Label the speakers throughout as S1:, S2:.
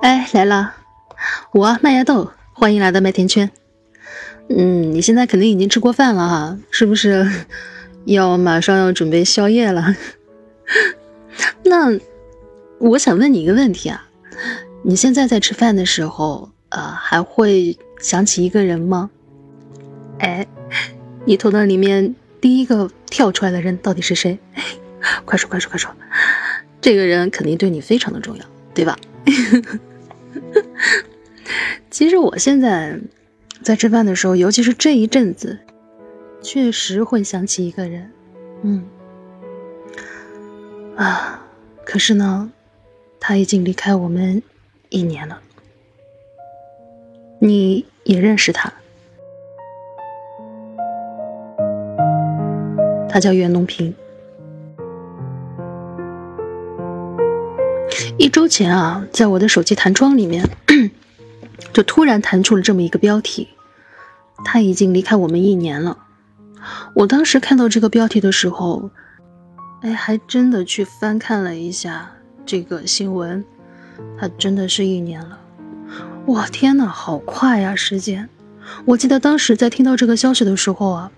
S1: 哎，来了，我麦芽豆，欢迎来到麦田圈。嗯，你现在肯定已经吃过饭了哈，是不是要马上要准备宵夜了？那我想问你一个问题啊，你现在在吃饭的时候，呃，还会想起一个人吗？哎，你头脑里面第一个跳出来的人到底是谁？快说快说快说，这个人肯定对你非常的重要，对吧？其实我现在在吃饭的时候，尤其是这一阵子，确实会想起一个人，嗯，啊，可是呢，他已经离开我们一年了。你也认识他，他叫袁隆平。一周前啊，在我的手机弹窗里面，就突然弹出了这么一个标题：他已经离开我们一年了。我当时看到这个标题的时候，哎，还真的去翻看了一下这个新闻，他真的是一年了。哇，天呐，好快呀，时间！我记得当时在听到这个消息的时候啊，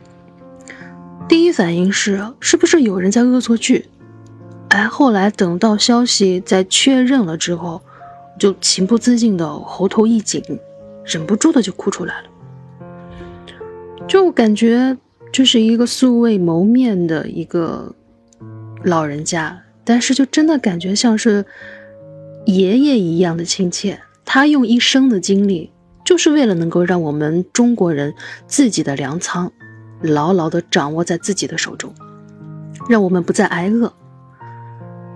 S1: 第一反应是，是不是有人在恶作剧？哎，后来等到消息在确认了之后，就情不自禁的喉头一紧，忍不住的就哭出来了。就感觉这是一个素未谋面的一个老人家，但是就真的感觉像是爷爷一样的亲切。他用一生的经历，就是为了能够让我们中国人自己的粮仓牢牢的掌握在自己的手中，让我们不再挨饿。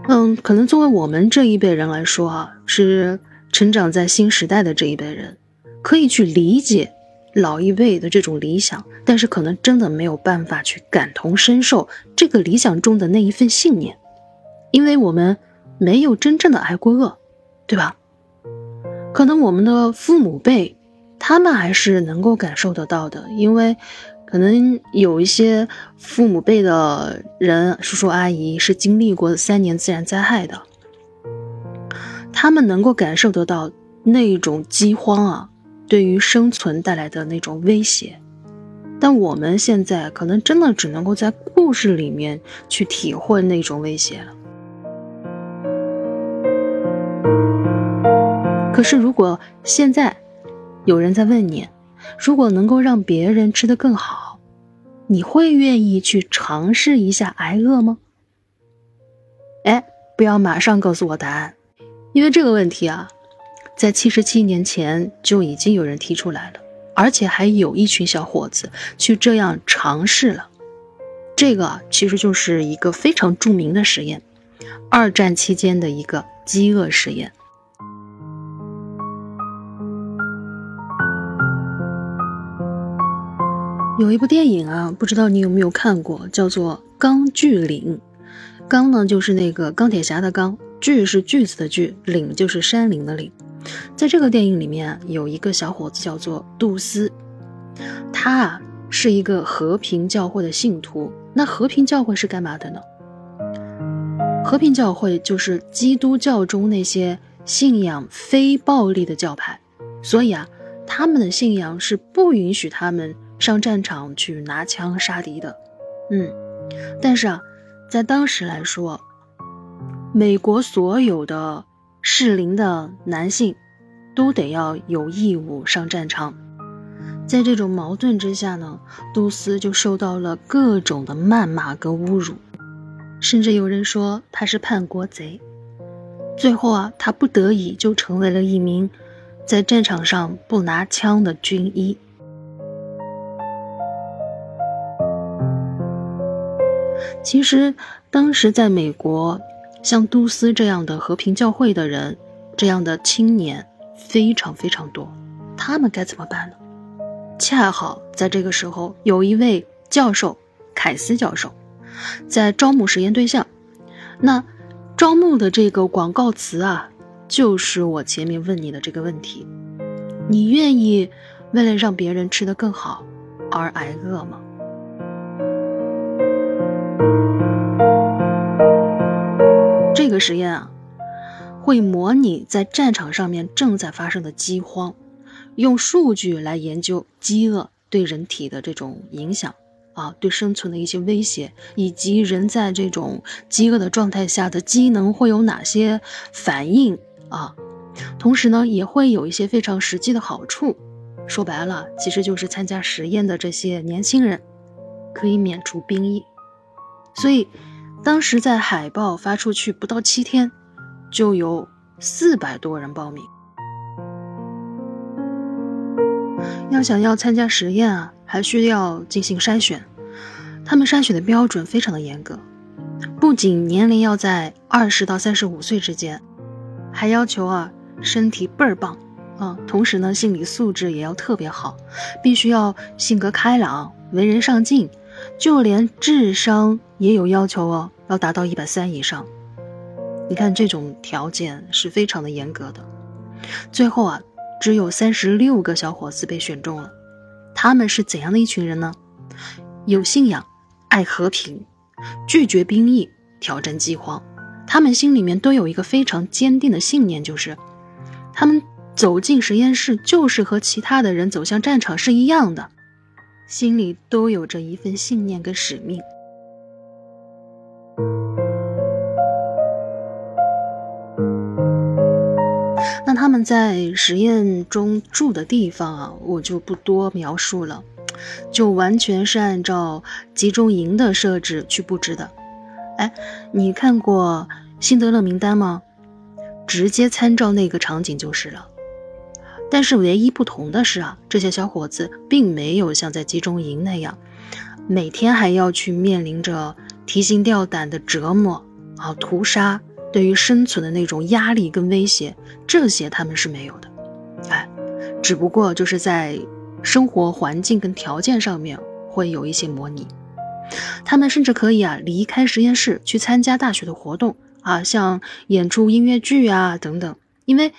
S1: 嗯，可能作为我们这一辈人来说啊，是成长在新时代的这一辈人，可以去理解老一辈的这种理想，但是可能真的没有办法去感同身受这个理想中的那一份信念，因为我们没有真正的挨过饿，对吧？可能我们的父母辈，他们还是能够感受得到的，因为。可能有一些父母辈的人，叔叔阿姨是经历过三年自然灾害的，他们能够感受得到那种饥荒啊，对于生存带来的那种威胁。但我们现在可能真的只能够在故事里面去体会那种威胁了。可是，如果现在有人在问你，如果能够让别人吃得更好，你会愿意去尝试一下挨饿吗？哎，不要马上告诉我答案，因为这个问题啊，在七十七年前就已经有人提出来了，而且还有一群小伙子去这样尝试了。这个其实就是一个非常著名的实验，二战期间的一个饥饿实验。有一部电影啊，不知道你有没有看过，叫做《钢锯岭》。钢呢，就是那个钢铁侠的钢；锯是锯子的锯；岭就是山岭的岭。在这个电影里面，有一个小伙子叫做杜斯，他啊是一个和平教会的信徒。那和平教会是干嘛的呢？和平教会就是基督教中那些信仰非暴力的教派，所以啊，他们的信仰是不允许他们。上战场去拿枪杀敌的，嗯，但是啊，在当时来说，美国所有的适龄的男性都得要有义务上战场。在这种矛盾之下呢，杜斯就受到了各种的谩骂跟侮辱，甚至有人说他是叛国贼。最后啊，他不得已就成为了一名在战场上不拿枪的军医。其实，当时在美国，像杜斯这样的和平教会的人，这样的青年非常非常多。他们该怎么办呢？恰好在这个时候，有一位教授凯斯教授在招募实验对象。那招募的这个广告词啊，就是我前面问你的这个问题：你愿意为了让别人吃得更好而挨饿吗？这个实验啊，会模拟在战场上面正在发生的饥荒，用数据来研究饥饿对人体的这种影响啊，对生存的一些威胁，以及人在这种饥饿的状态下的机能会有哪些反应啊。同时呢，也会有一些非常实际的好处。说白了，其实就是参加实验的这些年轻人可以免除兵役。所以，当时在海报发出去不到七天，就有四百多人报名。要想要参加实验啊，还需要进行筛选。他们筛选的标准非常的严格，不仅年龄要在二十到三十五岁之间，还要求啊。身体倍儿棒，啊，同时呢，心理素质也要特别好，必须要性格开朗、为人上进，就连智商也有要求哦，要达到一百三以上。你看这种条件是非常的严格的。最后啊，只有三十六个小伙子被选中了。他们是怎样的一群人呢？有信仰，爱和平，拒绝兵役，挑战饥荒。他们心里面都有一个非常坚定的信念，就是。他们走进实验室，就是和其他的人走向战场是一样的，心里都有着一份信念跟使命。那他们在实验中住的地方啊，我就不多描述了，就完全是按照集中营的设置去布置的。哎，你看过《辛德勒名单》吗？直接参照那个场景就是了，但是唯一不同的是啊，这些小伙子并没有像在集中营那样，每天还要去面临着提心吊胆的折磨啊、屠杀，对于生存的那种压力跟威胁，这些他们是没有的。哎，只不过就是在生活环境跟条件上面会有一些模拟，他们甚至可以啊离开实验室去参加大学的活动。啊，像演出音乐剧啊等等，因为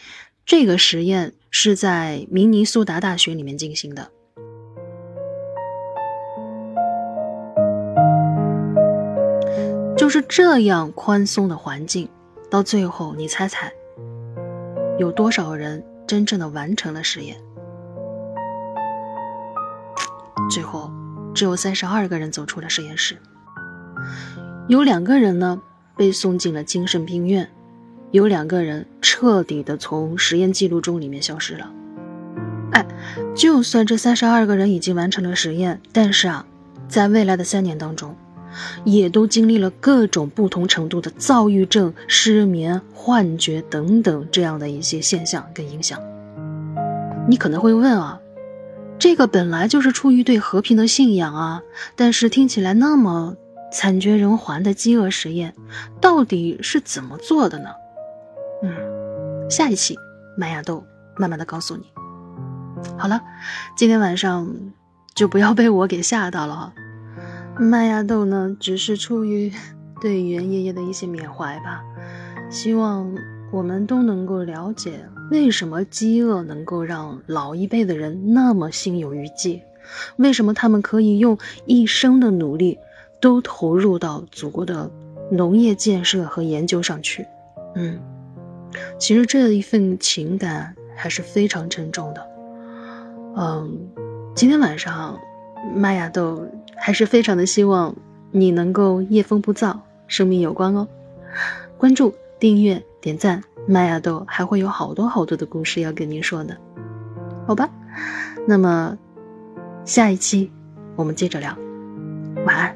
S1: 这个实验是在明尼苏达大学里面进行的，就是这样宽松的环境，到最后你猜猜，有多少人真正的完成了实验？最后只有三十二个人走出了实验室，有两个人呢。被送进了精神病院，有两个人彻底的从实验记录中里面消失了。哎，就算这三十二个人已经完成了实验，但是啊，在未来的三年当中，也都经历了各种不同程度的躁郁症、失眠、幻觉等等这样的一些现象跟影响。你可能会问啊，这个本来就是出于对和平的信仰啊，但是听起来那么……惨绝人寰的饥饿实验到底是怎么做的呢？下一期麦芽豆慢慢的告诉你。好了，今天晚上就不要被我给吓到了哈。麦芽豆呢，只是出于对袁爷爷的一些缅怀吧，希望我们都能够了解为什么饥饿能够让老一辈的人那么心有余悸，为什么他们可以用一生的努力。都投入到祖国的农业建设和研究上去，嗯，其实这一份情感还是非常沉重的，嗯，今天晚上麦芽豆还是非常的希望你能够夜风不燥，生命有光哦，关注、订阅、点赞，麦芽豆还会有好多好多的故事要跟您说呢，好吧，那么下一期我们接着聊，晚安。